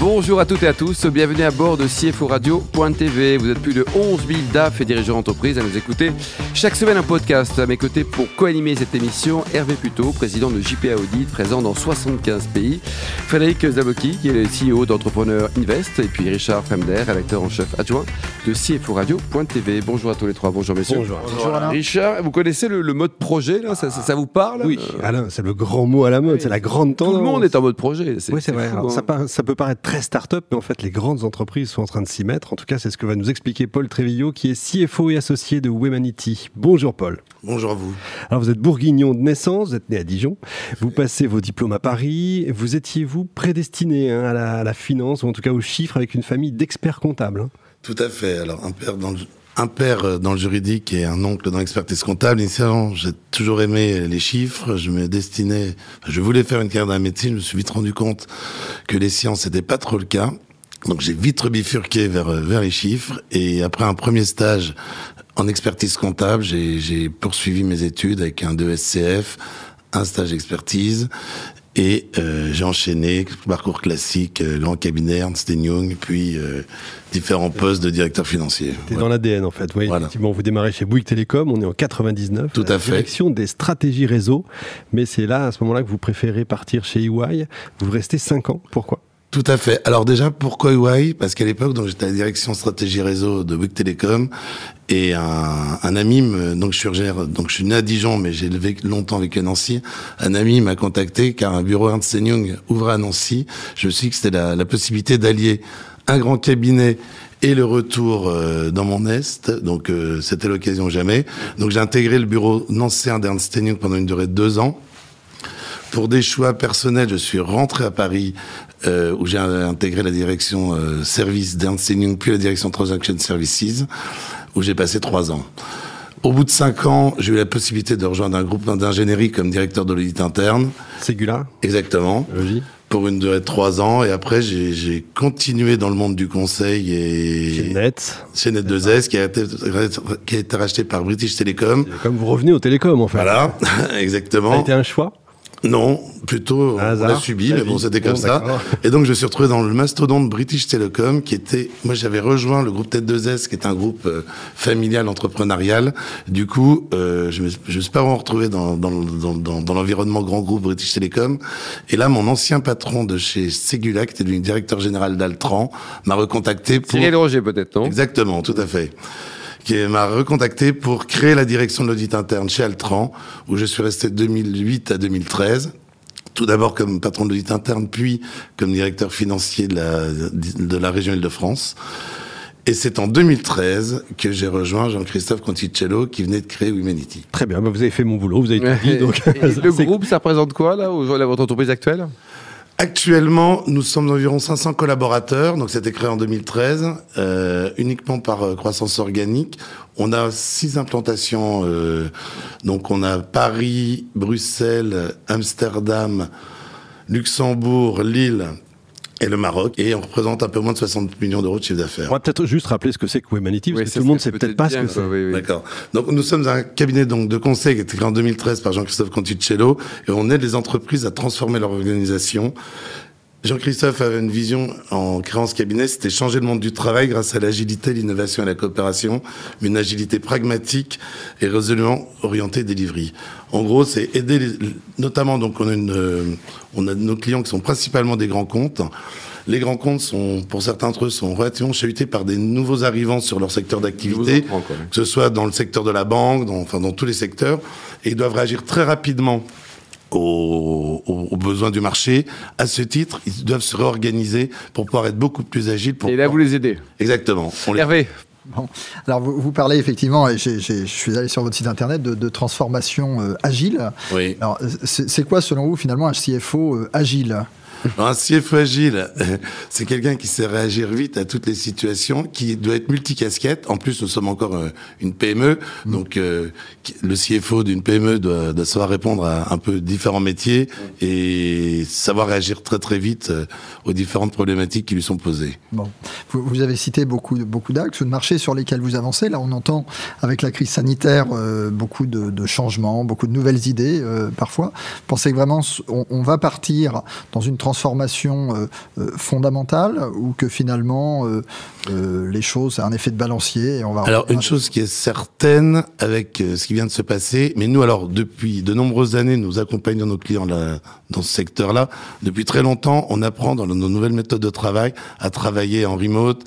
Bonjour à toutes et à tous, bienvenue à bord de CFO Radio.tv. Vous êtes plus de 11 000 DAF et dirigeants d'entreprise à nous écouter chaque semaine un podcast. À mes côtés pour co-animer cette émission, Hervé Puto, président de JPA Audit, présent dans 75 pays. Frédéric Zaboki, qui est le CEO d'Entrepreneur Invest. Et puis Richard Fremder, rédacteur en chef adjoint de CFO Radio.tv. Bonjour à tous les trois, bonjour messieurs. Bonjour. Richard, vous connaissez le, mode projet là? Ça, ça, vous parle? Oui, Alain, c'est le grand mot à la mode, c'est la grande tendance. Tout le monde est en mode projet. Oui, c'est vrai. Hein. ça, ça peut paraître très start-up, mais en fait, les grandes entreprises sont en train de s'y mettre. En tout cas, c'est ce que va nous expliquer Paul Trévillo, qui est CFO et associé de Wemanity. Bonjour Paul. Bonjour à vous. Alors, vous êtes bourguignon de naissance, vous êtes né à Dijon. Vous passez vos diplômes à Paris. Vous étiez, vous, prédestiné hein, à, la, finance, ou en tout cas aux chiffres, avec une famille d'experts comptables. Hein. Tout à fait. Alors, un père dans le un père euh, dans le juridique et un oncle dans l'expertise comptable. Initialement, j'ai toujours aimé les chiffres. Je me destinais, je voulais faire une carrière dans la médecine. Je me suis vite rendu compte que les sciences n'étaient pas trop le cas. Donc j'ai vite bifurqué vers, euh, vers les chiffres. Et après un premier stage en expertise comptable, j'ai poursuivi mes études avec un 2 SCF, un stage d'expertise. Et euh, j'ai enchaîné, parcours classique, euh, grand cabinet, Ernst Young, puis euh, différents postes de directeur financier. C'est dans l'ADN en fait. Oui, Effectivement, vous démarrez chez Bouygues Télécom, on est en 99. Tout à fait. Direction des stratégies réseau. Mais c'est là, à ce moment-là, que vous préférez partir chez EY. Vous restez 5 ans. Pourquoi? Tout à fait. Alors déjà, pourquoi EY Parce qu'à l'époque, donc j'étais à la direction stratégie réseau de Bouygues Télécom et un, un ami, donc je suis donc je suis né à Dijon, mais j'ai longtemps vécu à Nancy. Un ami m'a contacté car un bureau Ernst Young ouvrait à Nancy. Je me suis dit que c'était la, la possibilité d'allier un grand cabinet et le retour euh, dans mon est. Donc euh, c'était l'occasion jamais. Donc j'ai intégré le bureau nancéen d'Ernst Young pendant une durée de deux ans. Pour des choix personnels, je suis rentré à Paris euh, où j'ai intégré la direction euh, service Young puis la direction Transaction Services où j'ai passé trois ans. Au bout de cinq ans, j'ai eu la possibilité de rejoindre un groupe d'ingénierie comme directeur de l'audit interne. Ségula Exactement. Logique. Pour une durée de trois ans. Et après, j'ai continué dans le monde du conseil et... Chez Net. Chez Net2S, qui a, été, qui a été racheté par British Telecom. Comme vous revenez au télécom, en fait. Voilà, exactement. Ça a été un choix non, plutôt on l'a subi, mais bon, c'était comme ça. Et donc je me suis retrouvé dans le mastodonte British Telecom, qui était, moi j'avais rejoint le groupe Tête 2S, qui est un groupe euh, familial entrepreneurial. Du coup, euh, je me, je me suis pas retrouvé dans, dans, dans, dans l'environnement grand groupe British Telecom. Et là, mon ancien patron de chez Segula, qui était devenu directeur général d'Altran, m'a recontacté pour. Cyril Roger peut-être, non? Exactement, tout à fait qui m'a recontacté pour créer la direction de l'audit interne chez Altran, où je suis resté de 2008 à 2013 tout d'abord comme patron de l'audit interne, puis comme directeur financier de la, de la région Île-de-France. Et c'est en 2013 que j'ai rejoint Jean-Christophe Conticello qui venait de créer Humanity. Très bien, bah, vous avez fait mon boulot, vous avez tout dit. Donc... le groupe, ça représente quoi là, à votre entreprise actuelle? Actuellement, nous sommes environ 500 collaborateurs, donc c'était créé en 2013, euh, uniquement par euh, croissance organique. On a six implantations, euh, donc on a Paris, Bruxelles, Amsterdam, Luxembourg, Lille, et le Maroc. Et on représente un peu moins de 60 millions d'euros de chiffre d'affaires. On va peut-être juste rappeler ce que c'est que Wemanity, parce que tout le monde ne sait peut-être pas ce que c'est. D'accord. Donc nous sommes un cabinet donc de conseil qui a été créé en 2013 par Jean-Christophe Conticello, et on aide les entreprises à transformer leur organisation. Jean-Christophe avait une vision en créant ce cabinet, c'était changer le monde du travail grâce à l'agilité, l'innovation et la coopération, une agilité pragmatique et résolument orientée delivery. En gros, c'est aider, les, notamment donc on a, une, euh, on a nos clients qui sont principalement des grands comptes. Les grands comptes sont, pour certains d'entre eux, sont relativement chahutés par des nouveaux arrivants sur leur secteur d'activité, que ce soit dans le secteur de la banque, dans, enfin dans tous les secteurs, et ils doivent réagir très rapidement aux, aux, besoins du marché. À ce titre, ils doivent se réorganiser pour pouvoir être beaucoup plus agiles. Pour et là, vous les aidez. Exactement. On Hervé. Bon. Alors, vous, vous, parlez effectivement, et je suis allé sur votre site internet, de, de transformation euh, agile. Oui. Alors, c'est quoi, selon vous, finalement, un CFO euh, agile? Alors, un CFO agile, c'est quelqu'un qui sait réagir vite à toutes les situations, qui doit être multicasquette. En plus, nous sommes encore euh, une PME, mm. donc euh, le CFO d'une PME doit, doit, savoir répondre à un peu différents métiers et savoir réagir très très vite euh, aux différentes problématiques qui lui sont posées. Bon, vous, vous avez cité beaucoup beaucoup d'axes de marché sur lesquels vous avancez. Là, on entend avec la crise sanitaire beaucoup de, de, changements, beaucoup de nouvelles idées parfois. Pensez que vraiment on, on va partir dans une transformation euh, euh, fondamentale ou que finalement euh, les choses, un effet de balancier et on va. Alors une chose qui est certaine avec ce qui vient de se passer, mais nous alors depuis de nombreuses années, nous accompagnons nos clients là, dans ce secteur-là. Depuis très longtemps, on apprend dans nos nouvelles méthodes de travail à travailler en remote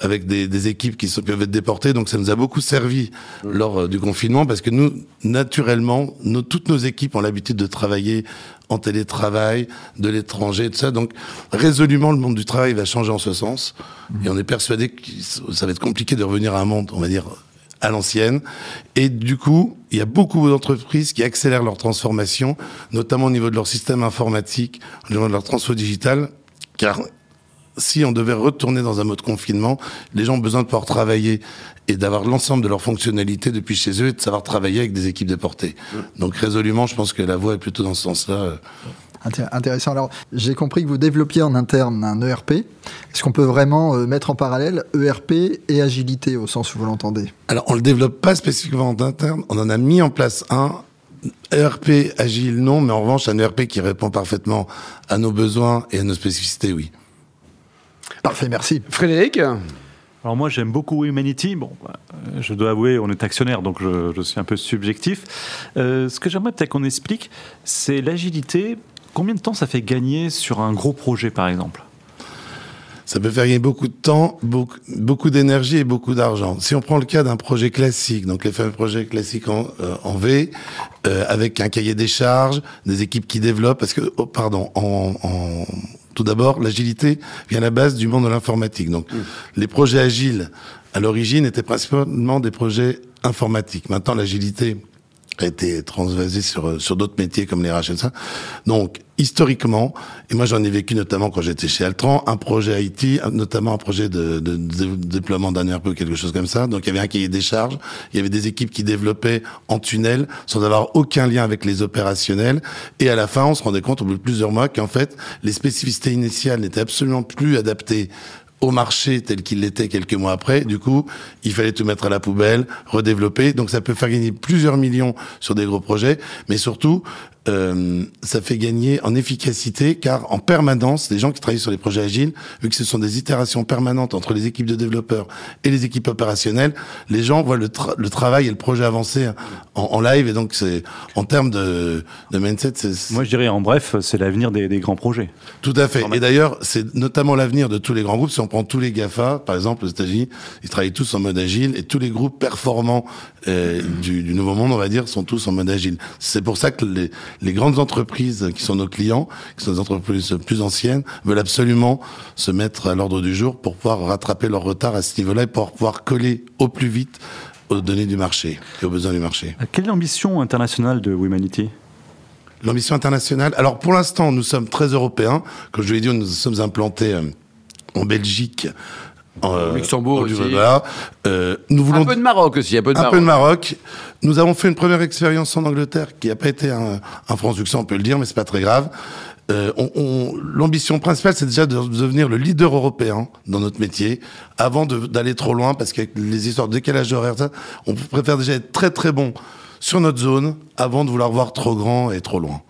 avec des, des, équipes qui peuvent être déportées. Donc ça nous a beaucoup servi lors du confinement parce que nous, naturellement, nos, toutes nos équipes ont l'habitude de travailler en télétravail, de l'étranger, tout ça. Donc, résolument, le monde du travail va changer en ce sens. Et on est persuadé que ça va être compliqué de revenir à un monde, on va dire, à l'ancienne. Et du coup, il y a beaucoup d'entreprises qui accélèrent leur transformation, notamment au niveau de leur système informatique, au niveau de leur transfert digital, car si on devait retourner dans un mode confinement, les gens ont besoin de pouvoir travailler et d'avoir l'ensemble de leurs fonctionnalités depuis chez eux et de savoir travailler avec des équipes déportées. Donc résolument, je pense que la voie est plutôt dans ce sens-là. Intéressant. Alors, j'ai compris que vous développiez en interne un ERP. Est-ce qu'on peut vraiment euh, mettre en parallèle ERP et agilité au sens où vous l'entendez? Alors, on le développe pas spécifiquement en interne. On en a mis en place un. ERP agile, non, mais en revanche, un ERP qui répond parfaitement à nos besoins et à nos spécificités, oui. Parfait, merci. Frédéric alors moi j'aime beaucoup Humanity. Bon, euh, je dois avouer, on est actionnaire, donc je, suis un peu subjectif. Euh, ce que j'aimerais peut-être qu'on explique, c'est l'agilité. Combien de temps ça fait gagner sur un gros projet, par exemple? Ça peut faire gagner beaucoup de temps, beaucoup, beaucoup d'énergie et beaucoup d'argent. Si on prend le cas d'un projet classique, donc les fameux projets classiques en, euh, en V, avec un cahier des charges, des équipes qui développent, parce que, oh, pardon, en, en tout d'abord, l'agilité vient à la base du monde de l'informatique. Donc, mmh. les projets agiles, à l'origine, étaient principalement des projets informatiques. Maintenant, l'agilité a été transvasée sur sur d'autres métiers comme les RH et ça. Donc historiquement, et moi j'en ai vécu notamment quand j'étais chez Altran, un projet IT, notamment un projet de, de, de déploiement d'un ERP ou quelque chose comme ça. Donc il y avait un cahier des charges, il y avait des équipes qui développaient en tunnel sans avoir aucun lien avec les opérationnels. Et à la fin, on se rendait compte au bout de plusieurs mois qu'en fait les spécificités initiales n'étaient absolument plus adaptées au marché tel qu'il l'était quelques mois après. Du coup, il fallait tout mettre à la poubelle, redévelopper. Donc ça peut faire gagner plusieurs millions sur des gros projets, mais surtout, euh, ça fait gagner en efficacité car en permanence, les gens qui travaillent sur les projets agiles, vu que ce sont des itérations permanentes entre les équipes de développeurs et les équipes opérationnelles, les gens voient le, le travail et le projet avancer en, en live et donc c'est en termes de, de mindset. Moi, je dirais en bref, c'est l'avenir des, des, grands projets. Tout à fait. Et d'ailleurs, c'est notamment l'avenir de tous les grands groupes. Si on prend tous les Gafa, par exemple aux États-Unis, ils travaillent tous en mode agile et tous les groupes performants euh, du, du nouveau monde, on va dire, sont tous en mode agile. C'est pour ça que les les grandes entreprises qui sont nos clients, qui sont des entreprises plus anciennes, veulent absolument se mettre à l'ordre du jour pour pouvoir rattraper leur retard à ce niveau-là et pour pouvoir coller au plus vite aux données du marché et aux besoins du marché. Quelle est l'ambition internationale de Womanity L'ambition internationale. Alors pour l'instant, nous sommes très européens. Comme je l'ai dit, nous sommes implantés euh, en Belgique, euh, Luxembourg aussi. Euh, nous voulons un peu de Maroc aussi, un peu de un Maroc. peu de Maroc. Nous avons fait une première expérience en Angleterre qui n'a pas été un, un franc succès, on peut le dire, mais c'est pas très grave. Euh, on, on, L'ambition principale, c'est déjà de devenir le leader européen dans notre métier, avant d'aller trop loin, parce qu'avec les histoires de décalage horaire, on préfère déjà être très très bon sur notre zone, avant de vouloir voir trop grand et trop loin.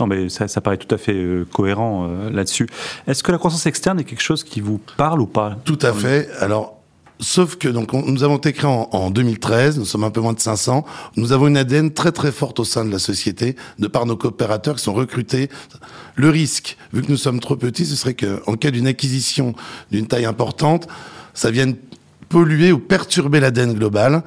Non, mais ça, ça paraît tout à fait euh, cohérent euh, là-dessus. Est-ce que la croissance externe est quelque chose qui vous parle ou pas Tout à fait. Alors, Sauf que donc on, nous avons été créés en, en, 2013, nous sommes un peu moins de 500. Nous avons une ADN très très forte au sein de la société, de par nos coopérateurs qui sont recrutés. Le risque, vu que nous sommes trop petits, ce serait qu'en cas d'une acquisition d'une taille importante, ça vienne polluer ou perturber l'ADN global.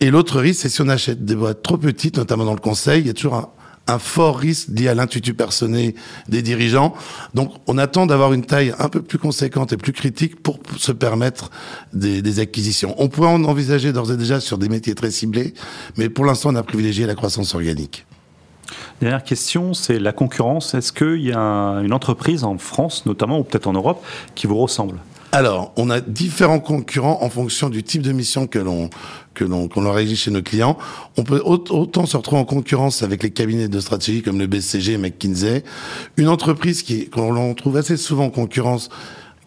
Et l'autre risque, c'est si on achète des boîtes trop petites, notamment dans le conseil, il y a toujours un, un fort risque lié à l'intuitu personnel des dirigeants. Donc, on attend d'avoir une taille un peu plus conséquente et plus critique pour se permettre des, des acquisitions. On pourrait en envisager d'ores et déjà sur des métiers très ciblés, mais pour l'instant, on a privilégié la croissance organique. Dernière question, c'est la concurrence. Est-ce qu'il y a une entreprise en France, notamment, ou peut-être en Europe, qui vous ressemble? Alors, on a différents concurrents en fonction du type de mission que l'on que l'on qu'on chez nos clients. On peut autant se retrouver en concurrence avec les cabinets de stratégie comme le BCG, McKinsey. Une entreprise qui qu'on trouve assez souvent en concurrence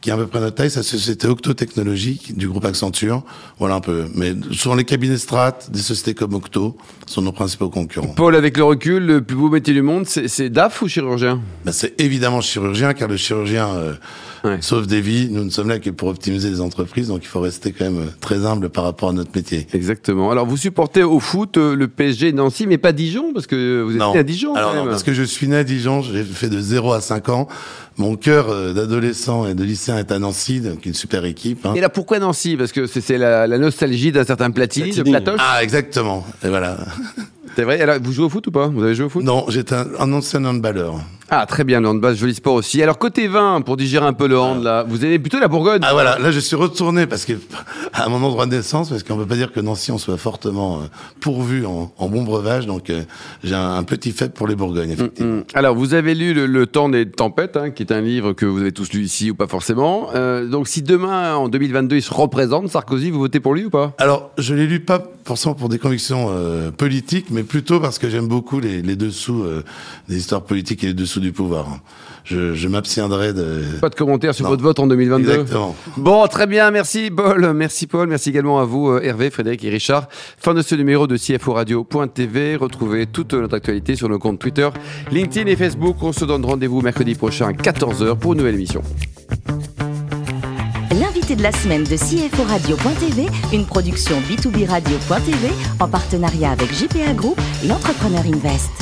qui est à peu près notre taille, c'est la société Octo Technologies du groupe Accenture. Voilà un peu. Mais souvent les cabinets strat, des sociétés comme Octo sont nos principaux concurrents. Paul, avec le recul, le plus beau métier du monde, c'est DAF ou chirurgien? Ben, C'est évidemment chirurgien, car le chirurgien euh, sauve des vies. Nous ne sommes là que pour optimiser les entreprises, donc il faut rester quand même euh, très humble par rapport à notre métier. Exactement. Alors vous supportez au foot euh, le PSG Nancy, mais pas Dijon, parce que vous êtes né à Dijon. Alors non, parce que je suis né à Dijon, j'ai fait de 0 à 5 ans. Mon cœur d'adolescent et de est à Nancy, donc une super équipe. Hein. Et là, pourquoi Nancy? Parce que c'est la, la, nostalgie d'un certain Platini, Platini. de Platoche Ah, exactement. Et voilà. C'est vrai? Alors, vous jouez au foot ou pas? Vous avez joué au foot? Non, j'étais un, un, ancien handballeur. Ah, très bien, le handball, joli sport aussi. Alors, côté vin, pour digérer un peu le hand, là, vous avez plutôt la Bourgogne? Ah, voilà, là, je suis retourné parce que, à mon endroit de naissance, parce qu'on peut pas dire que Nancy, on soit fortement euh, pourvu en, en, bon breuvage, donc euh, j'ai un, un, petit fait pour les Bourgognes, effectivement. Mm, mm. Alors, vous avez lu le, le, Temps des tempêtes, hein, qui est un livre que vous avez tous lu ici ou pas forcément. Euh, donc, si demain, en 2022, il se représente, Sarkozy, vous votez pour lui ou pas? Alors, je l'ai lu pas forcément pour des convictions politiques, mais plutôt parce que j'aime beaucoup les, les dessous des histoires politiques et les dessous du pouvoir. Je, je m'abstiendrai de... Pas de commentaires sur non. votre vote en 2022 Exactement. Bon, très bien, merci Paul. Merci Paul, merci également à vous euh, Hervé, Frédéric et Richard. Fin de ce numéro de CFO Radio.tv. Retrouvez toute notre actualité sur nos comptes Twitter, LinkedIn et Facebook. On se donne rendez-vous mercredi prochain à 14h pour une nouvelle émission l'invité de la semaine de CFO Radio.tv, une production B2B Radio.tv en partenariat avec JPA Group et Entrepreneur Invest.